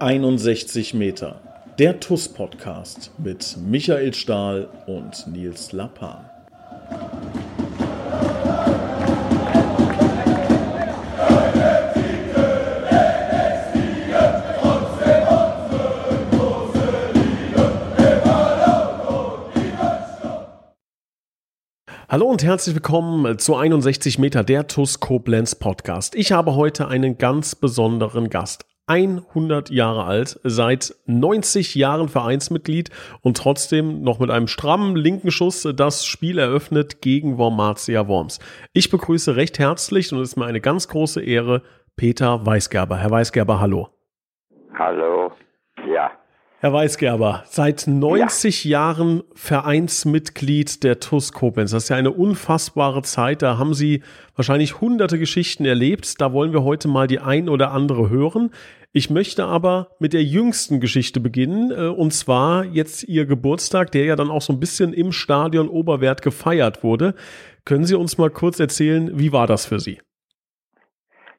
61 Meter. Der TUS-Podcast mit Michael Stahl und Nils Lappan. Hallo und herzlich willkommen zu 61 Meter der TUS Koblenz Podcast. Ich habe heute einen ganz besonderen Gast. 100 Jahre alt, seit 90 Jahren Vereinsmitglied und trotzdem noch mit einem strammen linken Schuss das Spiel eröffnet gegen Wormatia Worms. Ich begrüße recht herzlich und es ist mir eine ganz große Ehre, Peter Weisgerber. Herr Weisgerber, hallo. Hallo. Ja. Herr Weisgerber, seit 90 ja. Jahren Vereinsmitglied der TUS Koblenz. Das ist ja eine unfassbare Zeit. Da haben Sie wahrscheinlich hunderte Geschichten erlebt. Da wollen wir heute mal die ein oder andere hören. Ich möchte aber mit der jüngsten Geschichte beginnen, äh, und zwar jetzt Ihr Geburtstag, der ja dann auch so ein bisschen im Stadion Oberwert gefeiert wurde. Können Sie uns mal kurz erzählen, wie war das für Sie?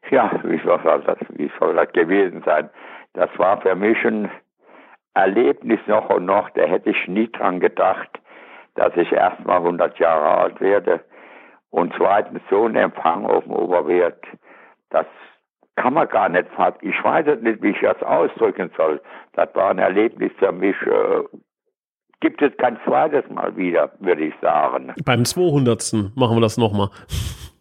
Ja, wie soll das, wie soll das gewesen sein? Das war für mich ein Erlebnis noch und noch, da hätte ich nie dran gedacht, dass ich erst mal 100 Jahre alt werde. Und zweitens so ein Empfang auf dem Oberwert, das kann man gar nicht, ich weiß nicht, wie ich das ausdrücken soll. Das war ein Erlebnis für mich, äh, gibt es kein zweites Mal wieder, würde ich sagen. Beim 200. machen wir das nochmal.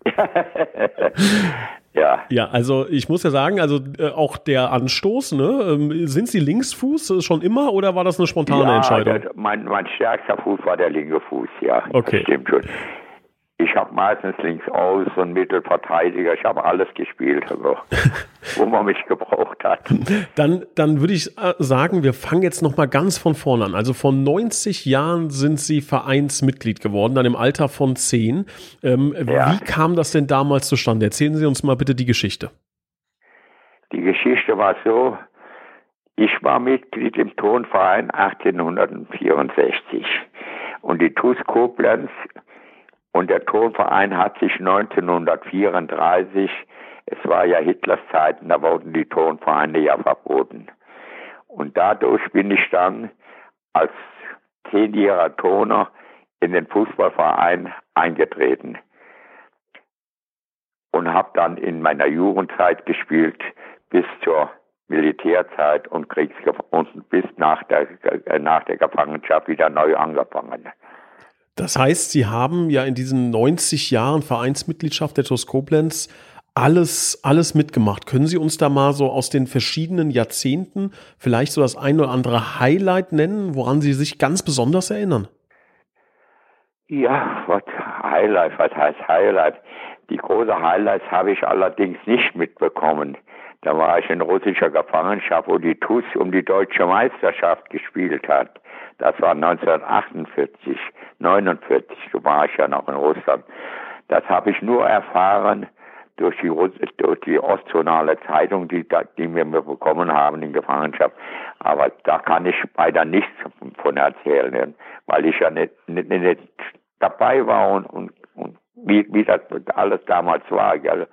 ja. Ja, also ich muss ja sagen, also äh, auch der Anstoß, ne? Ähm, sind Sie Linksfuß schon immer oder war das eine spontane ja, Entscheidung? Das, mein, mein stärkster Fuß war der linke Fuß, ja. Okay. Das stimmt schon. Ich habe meistens links aus und Mittelverteidiger. Ich habe alles gespielt, also, wo man mich gebraucht hat. Dann, dann würde ich äh, sagen, wir fangen jetzt noch mal ganz von vorne an. Also vor 90 Jahren sind Sie Vereinsmitglied geworden, dann im Alter von 10. Ähm, ja. Wie kam das denn damals zustande? Erzählen Sie uns mal bitte die Geschichte. Die Geschichte war so, ich war Mitglied im Turnverein 1864 und die TuS Koblenz und der Turnverein hat sich 1934, es war ja Hitlers Zeiten, da wurden die Turnvereine ja verboten. Und dadurch bin ich dann als zehnjähriger Turner in den Fußballverein eingetreten und habe dann in meiner Jugendzeit gespielt bis zur Militärzeit und Kriegsgef und bis nach der, nach der Gefangenschaft wieder neu angefangen. Das heißt, Sie haben ja in diesen 90 Jahren Vereinsmitgliedschaft der TuS Koblenz alles, alles mitgemacht. Können Sie uns da mal so aus den verschiedenen Jahrzehnten vielleicht so das ein oder andere Highlight nennen, woran Sie sich ganz besonders erinnern? Ja, was Highlight, was heißt Highlight? Die große Highlights habe ich allerdings nicht mitbekommen. Da war ich in russischer Gefangenschaft, wo die TuS um die deutsche Meisterschaft gespielt hat. Das war 1948, 49, so war ich ja noch in Russland. Das habe ich nur erfahren durch die, durch die Ostzonale Zeitung, die, die wir bekommen haben in Gefangenschaft. Aber da kann ich leider nichts von erzählen, weil ich ja nicht, nicht, nicht dabei war und, und, und wie, wie das alles damals war. Gell.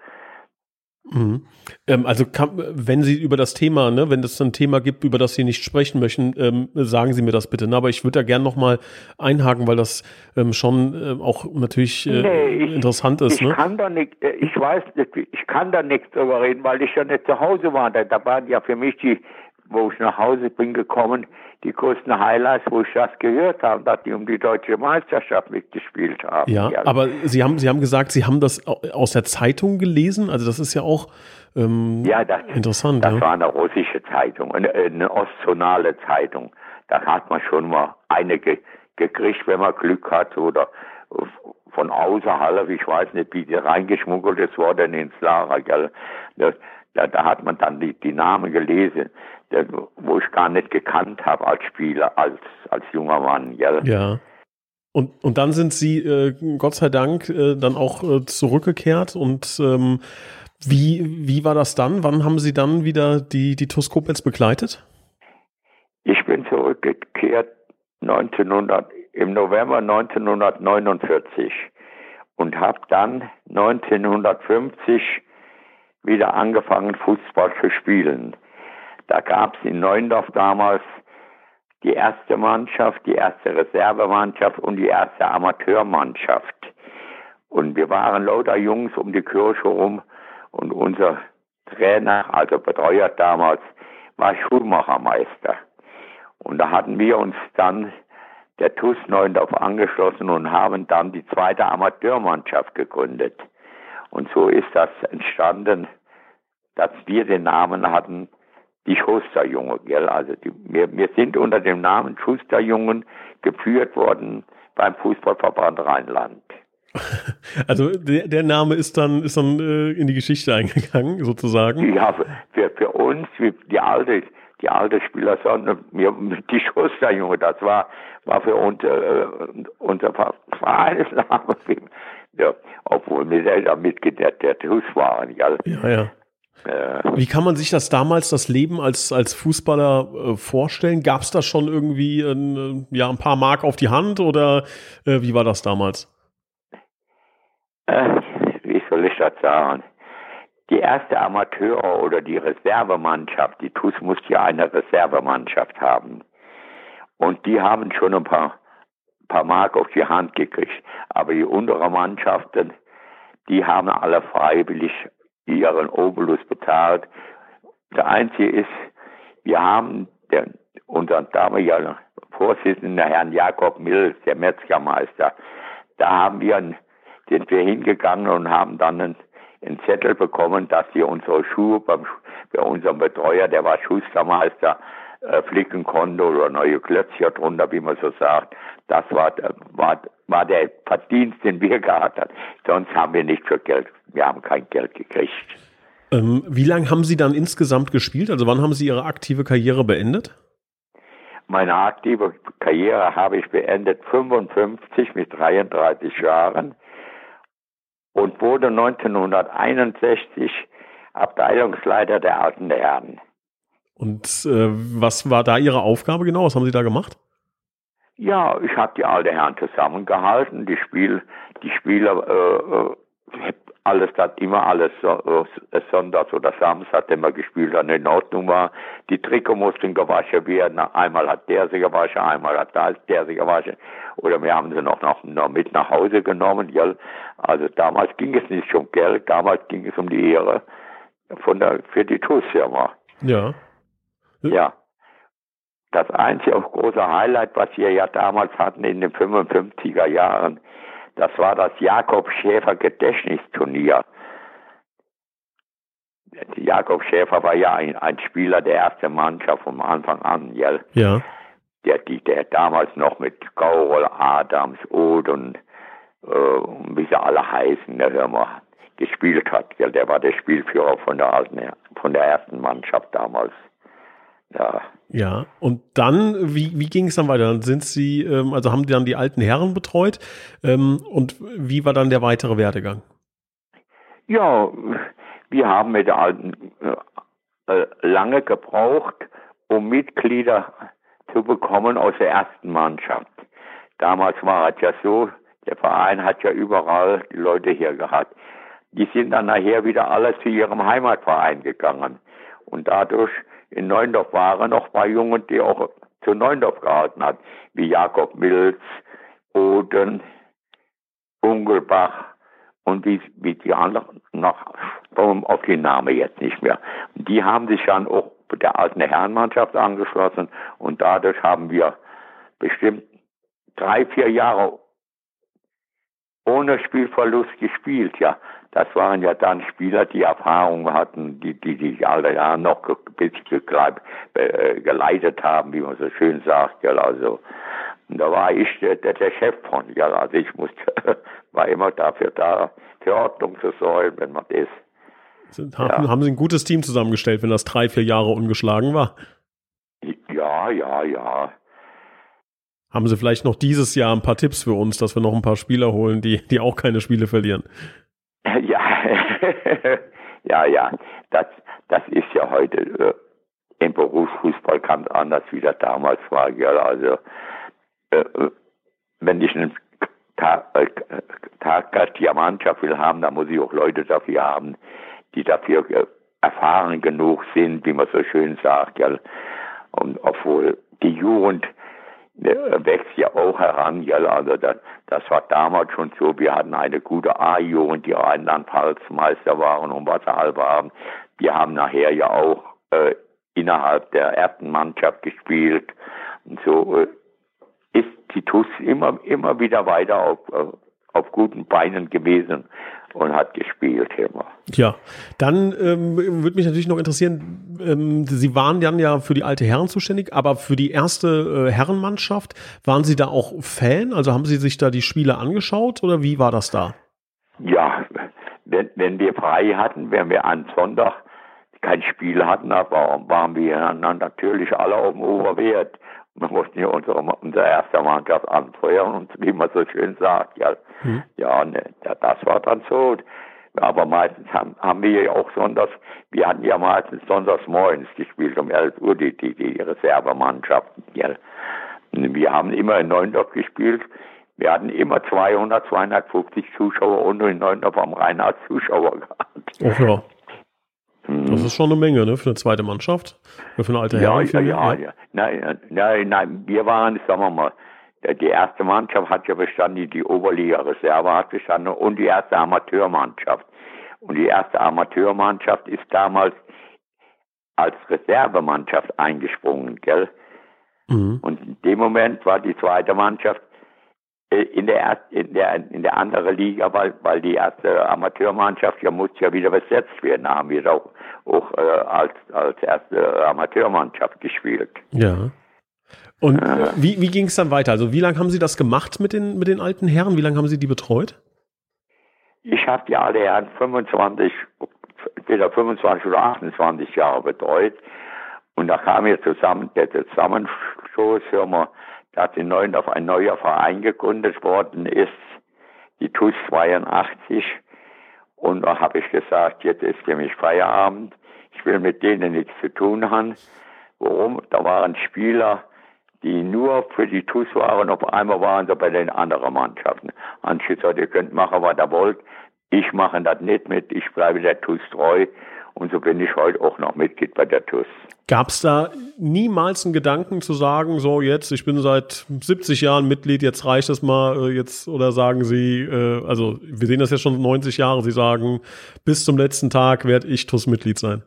Mhm. Ähm, also kann, wenn Sie über das Thema, ne, wenn es ein Thema gibt, über das Sie nicht sprechen möchten, ähm, sagen Sie mir das bitte. Ne? Aber ich würde da gerne nochmal einhaken, weil das ähm, schon äh, auch natürlich äh, nee, ich, interessant ist. Ich ne? kann da nicht, äh, ich weiß nicht, ich kann da nichts drüber reden, weil ich ja nicht zu Hause war. Da, da waren ja für mich die wo ich nach Hause bin gekommen, die größten Highlights, wo ich das gehört habe, dass die um die deutsche Meisterschaft mitgespielt haben. Ja, ja, aber Sie haben, Sie haben gesagt, Sie haben das aus der Zeitung gelesen, also das ist ja auch ähm, ja, das, interessant. Das ja. war eine russische Zeitung, eine, eine ostzonale Zeitung. Da hat man schon mal eine ge gekriegt, wenn man Glück hat oder von außerhalb, ich weiß nicht, wie die reingeschmuggelt ist worden ins Lager, gell. Das, da, da hat man dann die, die Namen gelesen der, wo ich gar nicht gekannt habe als Spieler, als, als junger Mann. Gell? Ja. Und, und dann sind Sie, äh, Gott sei Dank, äh, dann auch äh, zurückgekehrt. Und ähm, wie, wie war das dann? Wann haben Sie dann wieder die, die TuS Koblenz begleitet? Ich bin zurückgekehrt 1900, im November 1949 und habe dann 1950 wieder angefangen, Fußball zu spielen. Da gab es in Neuendorf damals die erste Mannschaft, die erste Reservemannschaft und die erste Amateurmannschaft. Und wir waren lauter Jungs um die Kirche rum und unser Trainer, also Betreuer damals, war Schulmachermeister. Und da hatten wir uns dann der TUS Neuendorf angeschlossen und haben dann die zweite Amateurmannschaft gegründet. Und so ist das entstanden, dass wir den Namen hatten, die Schusterjunge. Gell? Also die, wir, wir sind unter dem Namen Schusterjungen geführt worden beim Fußballverband Rheinland. Also der, der Name ist dann ist dann äh, in die Geschichte eingegangen, sozusagen. Ja, für, für uns, die alte, die alte Spieler, sondern wir, die Schusterjunge, das war, war für uns äh, unser Vereinsname. Ja, obwohl wir selber Mitglied der, der TUS waren. Ja, ja. ja. Äh, Wie kann man sich das damals, das Leben als, als Fußballer äh, vorstellen? Gab es da schon irgendwie ein, ja, ein paar Mark auf die Hand oder äh, wie war das damals? Äh, wie soll ich das sagen? Die erste Amateur- oder die Reservemannschaft, die TUS musste ja eine Reservemannschaft haben. Und die haben schon ein paar, paar Mark auf die Hand gekriegt. Aber die unteren Mannschaften, die haben alle freiwillig ihren Obolus bezahlt. Der einzige ist, wir haben den, unseren damaligen Vorsitzenden, Herrn Jakob Mills, der Metzgermeister, da haben wir, sind wir hingegangen und haben dann einen, einen Zettel bekommen, dass wir unsere Schuhe beim, bei unserem Betreuer, der war Schustermeister, äh, flicken konnte oder neue Klötzchen drunter, wie man so sagt. Das war, war, war der Verdienst, den wir gehabt haben. Sonst haben wir nicht für Geld, wir haben kein Geld gekriegt. Ähm, wie lange haben Sie dann insgesamt gespielt? Also wann haben Sie Ihre aktive Karriere beendet? Meine aktive Karriere habe ich beendet 55 mit 33 Jahren und wurde 1961 Abteilungsleiter der alten Herren. Und äh, was war da Ihre Aufgabe genau? Was haben Sie da gemacht? Ja, ich habe die alten Herren zusammengehalten, die Spiel, die Spieler, äh, äh alles das immer alles so, äh, Sonntags oder Samstag, wenn man gespielt hat, in Ordnung war. Die Trikot mussten gewaschen werden. Einmal hat der sie gewaschen, einmal hat der sie gewaschen. Oder wir haben sie noch, noch, noch mit nach Hause genommen. Ja. Also damals ging es nicht um Geld, damals ging es um die Ehre von der, für die TUS-Firma. Ja. Ja. Das einzige große Highlight, was wir ja damals hatten in den 55er Jahren, das war das Jakob Schäfer Gedächtnisturnier. Jakob Schäfer war ja ein, ein, Spieler der ersten Mannschaft vom Anfang an, ja. ja. Der, die, der damals noch mit Gaurol, Adams, Oth und äh, wie sie alle heißen, der hör mal, gespielt hat. Ja, der war der Spielführer von der alten, von der ersten Mannschaft damals. Ja. Ja, und dann, wie, wie ging es dann weiter? Dann sind Sie, ähm, also haben die dann die alten Herren betreut ähm, und wie war dann der weitere Werdegang? Ja, wir haben mit der alten äh, äh, lange gebraucht, um Mitglieder zu bekommen aus der ersten Mannschaft. Damals war es ja so, der Verein hat ja überall die Leute hier gehabt. Die sind dann nachher wieder alle zu ihrem Heimatverein gegangen. Und dadurch in Neundorf waren noch zwei Jungen, die auch zu Neundorf gehalten hat, wie Jakob Milz, Oden, Ungelbach und wie, wie die anderen noch, auf die Namen jetzt nicht mehr. Die haben sich dann auch der alten Herrenmannschaft angeschlossen und dadurch haben wir bestimmt drei, vier Jahre ohne Spielverlust gespielt, ja. Das waren ja dann Spieler, die Erfahrung hatten, die, die sich alle Jahre noch ein bisschen äh, geleitet haben, wie man so schön sagt, ja, also. Und da war ich der, der Chef von, ja, also ich musste, war immer dafür da, für Ordnung zu sorgen, wenn man das. Sind, haben, ja. haben Sie ein gutes Team zusammengestellt, wenn das drei, vier Jahre ungeschlagen war? Ja, ja, ja. Haben Sie vielleicht noch dieses Jahr ein paar Tipps für uns, dass wir noch ein paar Spieler holen, die, die auch keine Spiele verlieren? Ja, ja, ja. Das, das ist ja heute äh, im Berufsfußball ganz anders, wie das damals war. Ja, also, äh, äh wenn ich einen Tag, äh, Taggast die Mannschaft will haben, dann muss ich auch Leute dafür haben, die dafür äh, erfahren genug sind, wie man so schön sagt. Ja. Und obwohl die Jugend wächst ja auch heran. Ja. Also das, das war damals schon so. Wir hatten eine gute A-Jugend, die Rheinland-Pfalz-Meister waren und was haben. Die haben nachher ja auch äh, innerhalb der ersten Mannschaft gespielt. Und so äh, ist die TUS immer, immer wieder weiter auf, auf guten Beinen gewesen und hat gespielt immer. Ja, dann ähm, würde mich natürlich noch interessieren, ähm, Sie waren dann ja für die alte Herren zuständig, aber für die erste äh, Herrenmannschaft, waren Sie da auch Fan? Also haben Sie sich da die Spiele angeschaut oder wie war das da? Ja, wenn, wenn wir frei hatten, wenn wir an Sonntag kein Spiel hatten, aber waren wir dann natürlich alle auf dem Oberwert. Wir mussten ja unsere, unsere erste Mannschaft anfeuern und wie man so schön sagt, ja, mhm. ja, ne, das war dann so. Aber meistens haben, haben wir ja auch sonntags, wir hatten ja meistens sonntags morgens gespielt, um 11 Uhr, die, die, die Reservemannschaften. Ja. Wir haben immer in Neuendorf gespielt. Wir hatten immer 200, 250 Zuschauer und in Neuendorf am Rhein Zuschauer gehabt. Ach ja. Das ist schon eine Menge, ne, für eine zweite Mannschaft. Für eine alte ja, Herren. Ja, ja, ja. Nein, nein, nein, wir waren, sagen wir mal, die erste Mannschaft hat ja bestanden, die Oberliga-Reserve hat bestanden und die erste Amateurmannschaft. Und die erste Amateurmannschaft ist damals als Reservemannschaft eingesprungen, gell? Mhm. Und in dem Moment war die zweite Mannschaft äh, in der, in der, in der anderen Liga, weil, weil die erste Amateurmannschaft ja muss ja wieder besetzt werden, da haben wir auch, auch äh, als, als erste Amateurmannschaft gespielt. Ja. Und äh, wie, wie ging es dann weiter? Also wie lange haben Sie das gemacht mit den, mit den alten Herren? Wie lange haben Sie die betreut? Ich habe die alle Herren 25, entweder 25 oder 28 Jahre betreut. Und da kam jetzt zusammen der Zusammenstoß, hören wir, dass in Neuendorf ein neuer Verein gegründet worden ist, die TUS 82. Und da habe ich gesagt, jetzt ist für mich Feierabend. Ich will mit denen nichts zu tun haben. Warum? Da waren Spieler, die nur für die TUS waren. Auf einmal waren sie bei den anderen Mannschaften. Und ich gesagt, ihr könnt machen, was ihr wollt. Ich mache das nicht mit. Ich bleibe der TUS treu. Und so bin ich heute auch noch Mitglied bei der TUS. Gab es da niemals einen Gedanken zu sagen, so jetzt, ich bin seit 70 Jahren Mitglied, jetzt reicht das mal, äh, jetzt, oder sagen Sie, äh, also wir sehen das ja schon 90 Jahre, Sie sagen, bis zum letzten Tag werde ich TUS-Mitglied sein.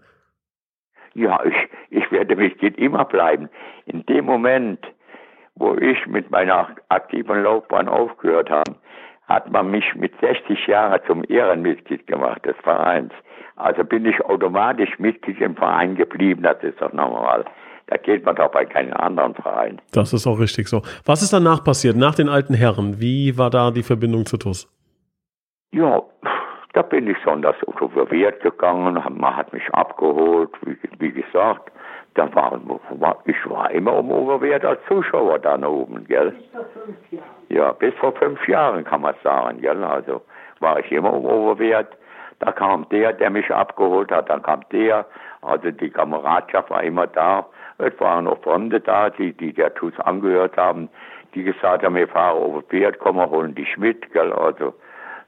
Ja, ich, ich werde Mitglied immer bleiben. In dem Moment, wo ich mit meiner aktiven Laufbahn aufgehört habe, hat man mich mit 60 Jahren zum Ehrenmitglied gemacht des Vereins. Also bin ich automatisch Mitglied im Verein geblieben, das ist doch normal. Da geht man doch bei keinem anderen Verein. Das ist auch richtig so. Was ist danach passiert, nach den alten Herren? Wie war da die Verbindung zu TUS? Ja, da bin ich sonntags auf Wert gegangen, man hat mich abgeholt, wie, wie gesagt. Da war, ich war immer um Oberwert als Zuschauer da oben, gell? Bis vor fünf Jahren. Ja, bis vor fünf Jahren kann man sagen, gell? Also war ich immer um Oberwert. Da kam der, der mich abgeholt hat, dann kam der. Also die Kameradschaft war immer da. Es waren noch Freunde da, die, die der TUS angehört haben, die gesagt haben, wir fahren auf Pferd, komm, wir holen dich mit. Gell? Also,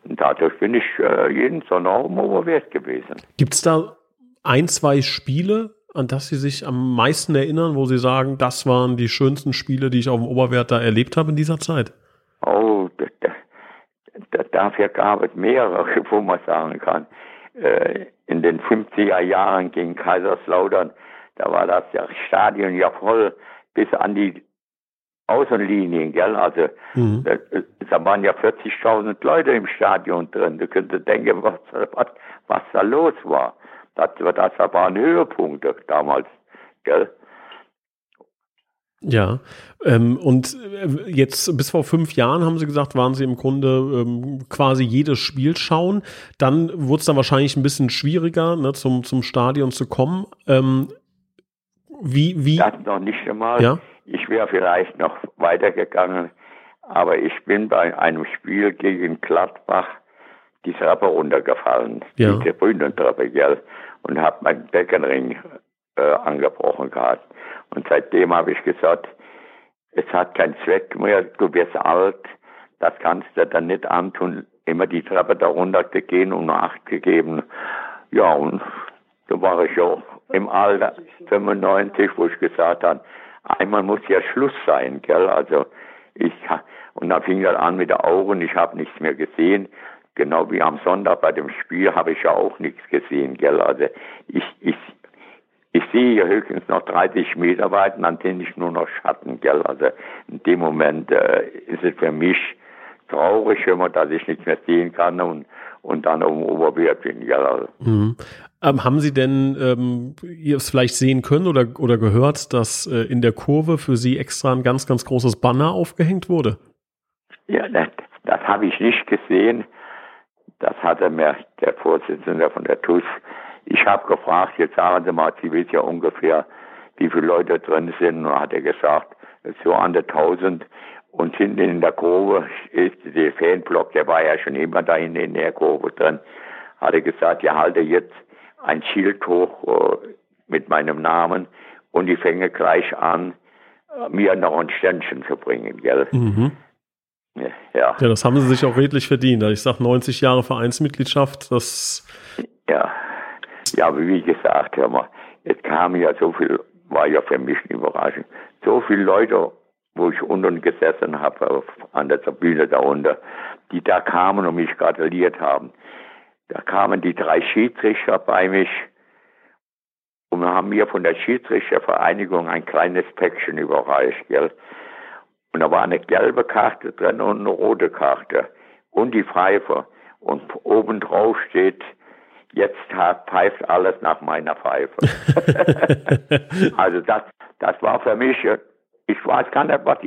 und dadurch bin ich äh, jeden Sonntag um Oberwert gewesen. Gibt es da ein, zwei Spiele, an das Sie sich am meisten erinnern, wo Sie sagen, das waren die schönsten Spiele, die ich auf dem Oberwert da erlebt habe in dieser Zeit? Oh, dafür gab es mehrere, wo man sagen kann. Äh, in den 50er Jahren gegen Kaiserslautern, da war das ja Stadion ja voll bis an die Außenlinien, gell? Also mhm. da, da, waren ja 40.000 Leute im Stadion drin. Du könntest denken, was, was, was da los war. Das, das waren Höhepunkte damals, gell? Ja, ähm, und äh, jetzt bis vor fünf Jahren haben Sie gesagt, waren Sie im Grunde ähm, quasi jedes Spiel schauen. Dann wurde es dann wahrscheinlich ein bisschen schwieriger, ne, zum, zum Stadion zu kommen. Ähm, wie, wie? Das noch nicht einmal. Ja? Ich wäre vielleicht noch weitergegangen, aber ich bin bei einem Spiel gegen Gladbach die Treppe runtergefallen, ja. die Tribünentreppe, gell, und habe meinen Beckenring äh, angebrochen gehabt. Und seitdem habe ich gesagt, es hat keinen Zweck mehr, du wirst alt, das kannst du dann nicht antun, immer die Treppe da runter zu gehen und Acht gegeben. Ja, und da war ich auch im Alter 95, wo ich gesagt habe, einmal muss ja Schluss sein, gell? Also ich und dann fing das an mit den Augen, ich habe nichts mehr gesehen. Genau wie am Sonntag bei dem Spiel habe ich ja auch nichts gesehen, gell? Also ich, ich, ich sehe ja höchstens noch 30 Meter weit und dann sehe ich nur noch Schatten, gell? Also in dem Moment äh, ist es für mich traurig immer, dass ich nichts mehr sehen kann und, und dann um Oberwert bin, gell? Also. Mhm. Ähm, haben Sie denn ähm, ihr es vielleicht sehen können oder, oder gehört, dass äh, in der Kurve für Sie extra ein ganz, ganz großes Banner aufgehängt wurde? Ja, das, das habe ich nicht gesehen. Das hatte mir der Vorsitzende von der TUS. Ich habe gefragt, jetzt sagen Sie mal, Sie wissen ja ungefähr, wie viele Leute drin sind. Und hat er gesagt, so an der 1000. Und hinten in der Kurve ist der Fanblock, der war ja schon immer da in der Kurve drin. Hat er gesagt, ihr halte jetzt ein Schild hoch äh, mit meinem Namen und ich fänge gleich an, äh, mir noch ein Ständchen zu bringen, gell? Mhm. Ja. ja, das haben sie sich auch redlich verdient. Ich sage 90 Jahre Vereinsmitgliedschaft, das. Ja, ja, wie gesagt, hör mal, es kam ja so viel, war ja für mich eine Überraschung. So viele Leute, wo ich unten gesessen habe, an der Tribüne da unten, die da kamen und mich gratuliert haben. Da kamen die drei Schiedsrichter bei mich und haben mir von der Schiedsrichtervereinigung ein kleines Päckchen überreicht. Gell? Und da war eine gelbe Karte drin und eine rote Karte und die Pfeife. Und oben drauf steht, jetzt pfeift alles nach meiner Pfeife. also das, das war für mich, ich weiß gar nicht, was,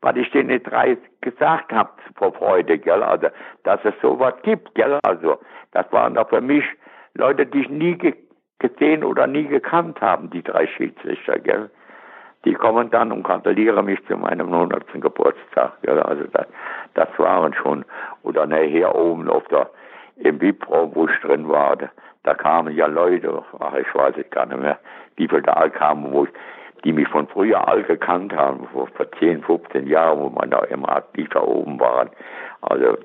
was ich denen drei gesagt habe vor Freude, gell? Also, dass es sowas gibt, gell? Also, das waren doch für mich Leute, die ich nie ge gesehen oder nie gekannt haben, die drei Schiedsrichter, gell? die kommen dann und gratulieren mich zu meinem 100. Geburtstag. Ja, also das, das waren schon, oder nachher oben auf der, im VIP-Raum, wo ich drin war, da, da, kamen ja Leute, ach, ich weiß es gar nicht mehr, wie viele da kamen, wo ich, die mich von früher all gekannt haben, vor, vor 10, 15 Jahren, wo man da immer aktiv da oben waren. Also,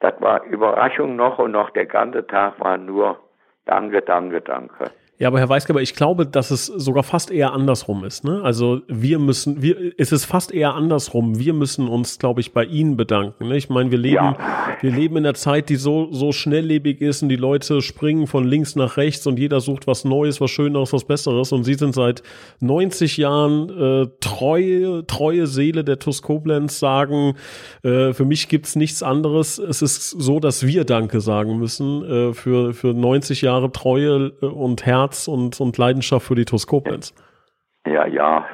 das war Überraschung noch und noch der ganze Tag war nur Danke, danke, danke. Ja, aber Herr Weisgeber, ich glaube, dass es sogar fast eher andersrum ist. Ne? Also wir müssen, wir, es ist fast eher andersrum. Wir müssen uns, glaube ich, bei Ihnen bedanken. Ne? Ich meine, wir leben, ja. wir leben in einer Zeit, die so so schnelllebig ist und die Leute springen von links nach rechts und jeder sucht was Neues, was Schöneres, was Besseres. Und Sie sind seit 90 Jahren äh, treue treue Seele der TUS Koblenz. Sagen, äh, für mich gibt's nichts anderes. Es ist so, dass wir Danke sagen müssen äh, für für 90 Jahre Treue äh, und Herz Herz und, und Leidenschaft für die TuS Koblenz. Ja, ja,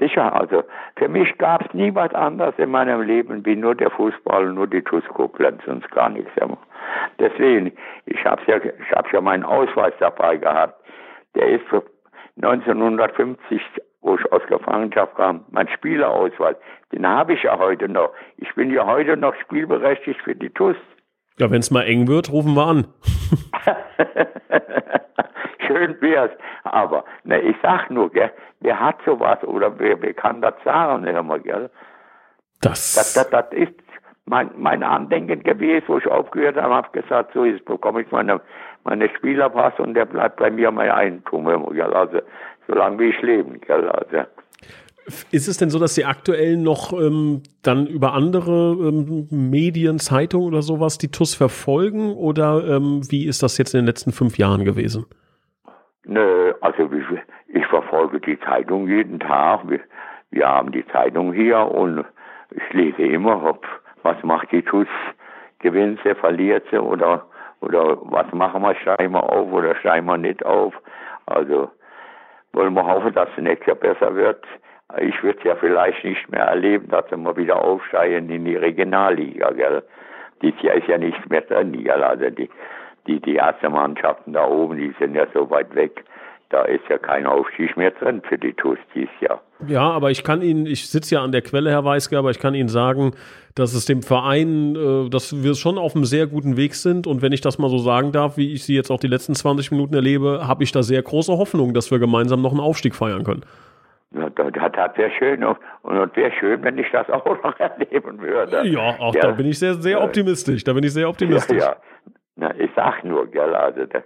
sicher. Also für mich gab es nie was anderes in meinem Leben wie nur der Fußball, nur die TuS Koblenz, sonst gar nichts. Deswegen, ich habe ja, ich habe ja meinen Ausweis dabei gehabt. Der ist für 1950, wo ich aus Gefangenschaft kam, mein Spielerausweis. Den habe ich ja heute noch. Ich bin ja heute noch spielberechtigt für die TuS. Ja, wenn es mal eng wird, rufen wir an. schön wär's. Aber ne, ich sag nur, gell, wer hat sowas oder wer, wer kann das sagen immer, gell? Das, das, das, das ist mein, mein Andenken gewesen, wo ich aufgehört habe, habe gesagt, so jetzt bekomme ich meine, meine Spielerpass und der bleibt bei mir mein Eigentum, gell? also solange wie ich leben, gell? also. Ist es denn so, dass Sie aktuell noch ähm, dann über andere ähm, Medien, Zeitungen oder sowas die TUS verfolgen oder ähm, wie ist das jetzt in den letzten fünf Jahren gewesen? Nö, also ich verfolge die Zeitung jeden Tag. Wir, wir haben die Zeitung hier und ich lese immer, ob, was macht die TUS, gewinnt sie, verliert sie oder, oder was machen wir, steigen wir auf oder steigen wir nicht auf. Also wollen wir hoffen, dass es nächstes Jahr besser wird. Ich würde es ja vielleicht nicht mehr erleben, dass wir mal wieder aufsteigen in die Regionalliga, gell. Dieses Jahr ist ja nichts mehr drin. Also die, die ersten Mannschaften da oben, die sind ja so weit weg. Da ist ja kein Aufstieg mehr drin für die TuS dieses Jahr. Ja, aber ich kann Ihnen, ich sitze ja an der Quelle, Herr Weiske, aber ich kann Ihnen sagen, dass es dem Verein, äh, dass wir schon auf einem sehr guten Weg sind. Und wenn ich das mal so sagen darf, wie ich Sie jetzt auch die letzten 20 Minuten erlebe, habe ich da sehr große Hoffnung, dass wir gemeinsam noch einen Aufstieg feiern können. Ja, das, das wäre schön und, und wäre schön, wenn ich das auch noch erleben würde. Ja, auch ja. da bin ich sehr, sehr optimistisch. Da bin ich sehr optimistisch. Ja, ja. Na, ich sag nur, gell, also das,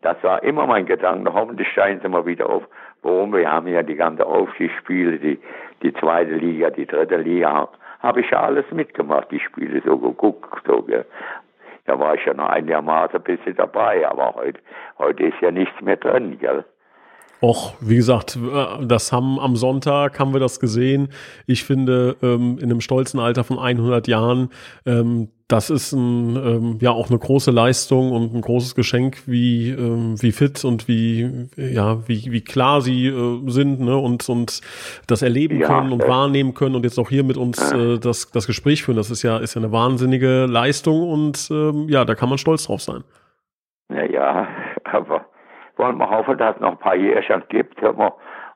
Das war immer mein Gedanke. Hoffentlich steigen sie mal wieder auf. Warum? Wir haben ja die ganze Aufstiegsspiele, die, die zweite Liga, die dritte Liga. Habe ich ja alles mitgemacht, die Spiele so geguckt. So, gell. Da war ich ja noch einigermaßen ein bisschen dabei, aber heute, heute ist ja nichts mehr drin, gell. Och, wie gesagt, das haben am Sonntag haben wir das gesehen. Ich finde, ähm, in einem stolzen Alter von 100 Jahren, ähm, das ist ein, ähm, ja auch eine große Leistung und ein großes Geschenk, wie, ähm, wie fit und wie, ja, wie, wie klar sie äh, sind, ne, und, und das erleben ja, können und äh, wahrnehmen können und jetzt auch hier mit uns äh, das, das Gespräch führen. Das ist ja, ist ja eine wahnsinnige Leistung und ähm, ja, da kann man stolz drauf sein. Ja, ja, aber wollen wir hoffen, dass es noch ein paar Jährchen gibt.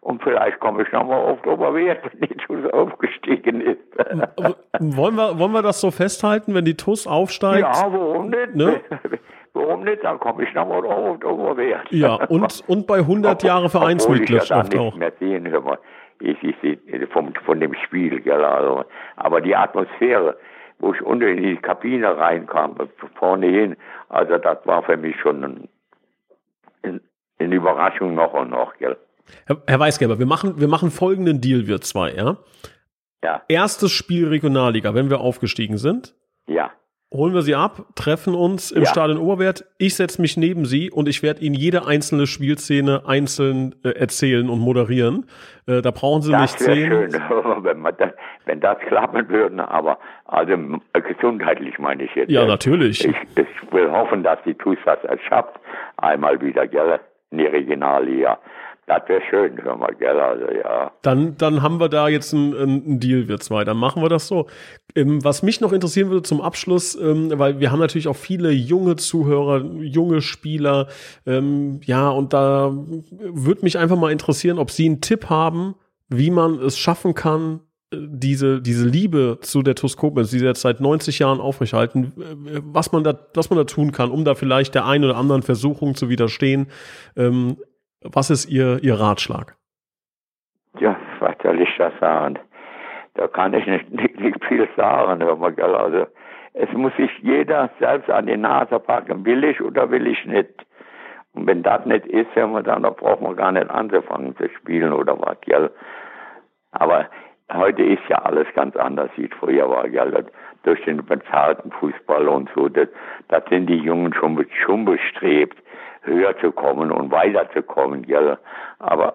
Und vielleicht komme ich nochmal auf Oberwert, wenn die TUS aufgestiegen ist. wollen, wir, wollen wir das so festhalten, wenn die TUS aufsteigt? Ja, warum nicht? Ne? Warum nicht? Dann komme ich nochmal auf Oberwert. Ja, und, und bei 100 Jahre Vereinsmitgliedschaft auch. Mehr sehen, hör mal. Ich, ich sehe vom, von dem Spiel, gell, also. aber die Atmosphäre, wo ich unten in die Kabine reinkam, vorne hin, also das war für mich schon ein, ein, eine Überraschung noch und noch, gell. Herr, Herr Weißgerber, wir machen, wir machen folgenden Deal, wir zwei, ja? Ja. Erstes Spiel Regionalliga, wenn wir aufgestiegen sind. Ja. Holen wir sie ab, treffen uns im ja. Stadion Oberwert. Ich setze mich neben sie und ich werde Ihnen jede einzelne Spielszene einzeln äh, erzählen und moderieren. Äh, da brauchen Sie das nicht sehen. Schön, wenn, das, wenn das klappen würde, aber also gesundheitlich meine ich jetzt. Ja, natürlich. Ich, ich will hoffen, dass die TuS das schafft. Einmal wieder, gell, in die Regionalliga. Das wäre schön, hör mal, gell, also ja. Dann, dann haben wir da jetzt einen, einen Deal, wir zwei. Dann machen wir das so. Ähm, was mich noch interessieren würde zum Abschluss, ähm, weil wir haben natürlich auch viele junge Zuhörer, junge Spieler, ähm, ja, und da würde mich einfach mal interessieren, ob Sie einen Tipp haben, wie man es schaffen kann, diese, diese Liebe zu der TuS Koblenz, die sie jetzt seit 90 Jahren aufrechterhalten, was man da, was man da tun kann, um da vielleicht der einen oder anderen Versuchung zu widerstehen. Ähm, was ist Ihr, Ihr Ratschlag? Ja, was soll ich da sagen? Da kann ich nicht, nicht, nicht viel sagen. Also, es muss sich jeder selbst an die Nase packen, will ich oder will ich nicht. Und wenn das nicht ist, dann, dann braucht man gar nicht anzufangen zu spielen oder was, gell. Aber heute ist ja alles ganz anders, wie es früher war, gell. Durch den bezahlten Fußball und so, das, das sind die Jungen schon, schon bestrebt höher zu kommen und weiterzukommen, gell. Aber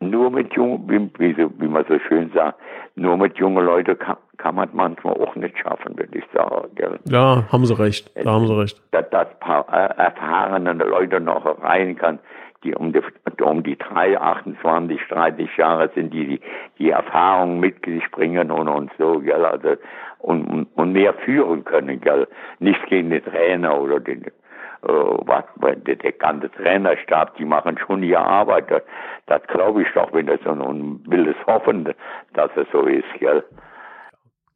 nur mit jungen, wie, wie, wie, man so schön sagt, nur mit jungen Leuten kann, kann man manchmal auch nicht schaffen, würde ich sagen. Gell? Ja, haben Sie recht. Da haben Sie recht. Dass, dass paar äh, erfahrene Leute noch rein kann, die um die, um die drei, 28, 30 Jahre sind, die die, die Erfahrung mit sich bringen und, und so, gell, also, und, und, und mehr führen können, gell. Nichts gegen den Trainer oder den, was, der, ganze Trainerstab, die machen schon ihre Arbeit. Das, das glaube ich doch, das und will es hoffen, dass es so ist, gell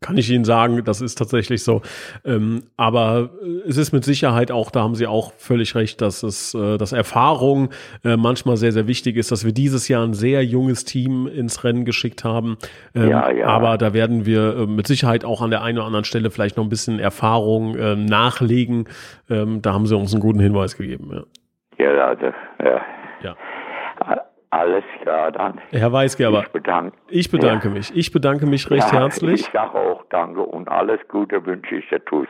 kann ich Ihnen sagen, das ist tatsächlich so. Ähm, aber äh, es ist mit Sicherheit auch, da haben Sie auch völlig recht, dass es, äh, dass Erfahrung äh, manchmal sehr, sehr wichtig ist, dass wir dieses Jahr ein sehr junges Team ins Rennen geschickt haben. Ähm, ja, ja. Aber da werden wir äh, mit Sicherheit auch an der einen oder anderen Stelle vielleicht noch ein bisschen Erfahrung äh, nachlegen. Ähm, da haben Sie uns einen guten Hinweis gegeben. Ja, ja, also, ja. ja. Alles klar dann. Herr Weisgerber, ich bedanke, ich bedanke ja. mich. Ich bedanke mich recht ja, herzlich. Ich sage auch danke und alles Gute wünsche ich der TUS.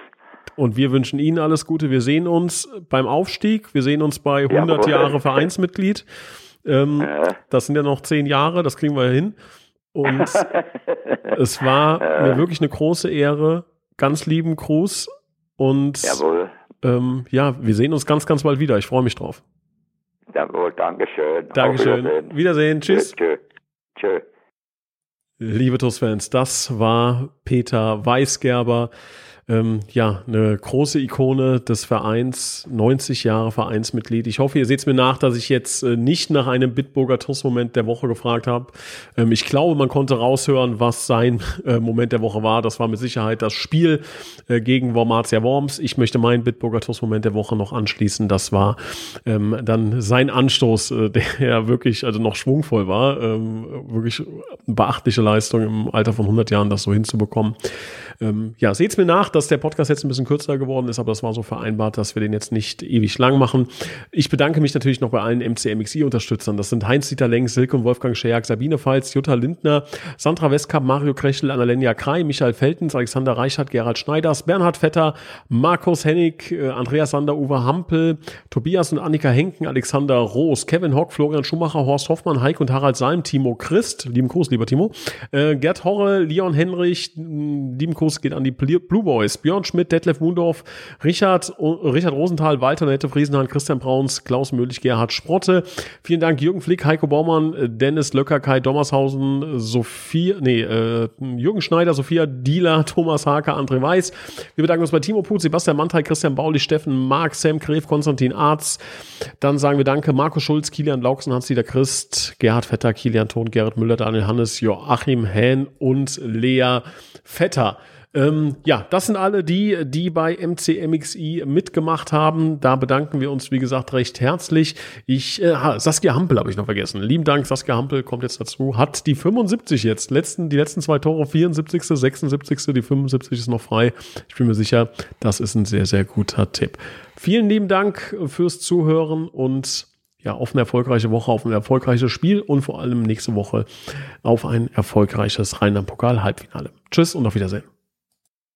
Und wir wünschen Ihnen alles Gute. Wir sehen uns beim Aufstieg. Wir sehen uns bei 100 ja, Jahre Vereinsmitglied. Ähm, ja. Das sind ja noch zehn Jahre, das kriegen wir hin. Und es war mir wirklich eine große Ehre. Ganz lieben Gruß. Und ähm, ja, wir sehen uns ganz, ganz bald wieder. Ich freue mich drauf. Jawohl, Dankeschön. Dankeschön. Wiedersehen. Wiedersehen. Tschüss. Tschö. Tschö. Liebe TUS-Fans, das war Peter Weisgerber ähm, ja, eine große Ikone des Vereins, 90 Jahre Vereinsmitglied. Ich hoffe, ihr seht es mir nach, dass ich jetzt äh, nicht nach einem Bitburger TUS-Moment der Woche gefragt habe. Ähm, ich glaube, man konnte raushören, was sein äh, Moment der Woche war. Das war mit Sicherheit das Spiel äh, gegen Wormatia Worms. Ich möchte meinen Bitburger TUS-Moment der Woche noch anschließen. Das war ähm, dann sein Anstoß, äh, der wirklich also noch schwungvoll war. Ähm, wirklich beachtliche Leistung im Alter von 100 Jahren, das so hinzubekommen. Ähm, ja, seht's mir nach dass der Podcast jetzt ein bisschen kürzer geworden ist, aber das war so vereinbart, dass wir den jetzt nicht ewig lang machen. Ich bedanke mich natürlich noch bei allen MCMXI-Unterstützern. Das sind Heinz-Dieter Lenk, Silke und Wolfgang Scheak, Sabine Pfalz, Jutta Lindner, Sandra Westkamp, Mario Krechel, Annalenia Krei, Michael Feltens, Alexander Reichert, Gerhard Schneiders, Bernhard Vetter, Markus Hennig, äh, Andreas Sander, Uwe Hampel, Tobias und Annika Henken, Alexander Roos, Kevin Hock, Florian Schumacher, Horst Hoffmann, Heik und Harald Salm, Timo Christ, lieben Gruß, lieber Timo, äh, Gerd Horre, Leon Henrich, lieben Gruß geht an die Blue Boys, Björn Schmidt, Detlef Mundorf, Richard, Richard Rosenthal, Walter Nette Friesenhahn, Christian Brauns, Klaus Möhlich, Gerhard Sprotte. Vielen Dank Jürgen Flick, Heiko Baumann, Dennis Löcker, Kai Dommershausen, Sophia, nee, äh, Jürgen Schneider, Sophia Dieler, Thomas Hake, André Weiß. Wir bedanken uns bei Timo Put, Sebastian Mantai, Christian Bauli, Steffen Mark, Sam Gref, Konstantin Arz. Dann sagen wir Danke Marco Schulz, Kilian Lauksen, Hans-Dieter Christ, Gerhard Vetter, Kilian Thon, Gerrit Müller, Daniel Hannes, Joachim Hähn und Lea Vetter. Ähm, ja, das sind alle die, die bei MCMXI mitgemacht haben. Da bedanken wir uns, wie gesagt, recht herzlich. Ich, äh, Saskia Hampel habe ich noch vergessen. Lieben Dank, Saskia Hampel kommt jetzt dazu. Hat die 75 jetzt. Letzten, die letzten zwei Tore, 74., 76., die 75 ist noch frei. Ich bin mir sicher, das ist ein sehr, sehr guter Tipp. Vielen lieben Dank fürs Zuhören und ja, auf eine erfolgreiche Woche, auf ein erfolgreiches Spiel und vor allem nächste Woche auf ein erfolgreiches Rheinland-Pokal-Halbfinale. Tschüss und auf Wiedersehen.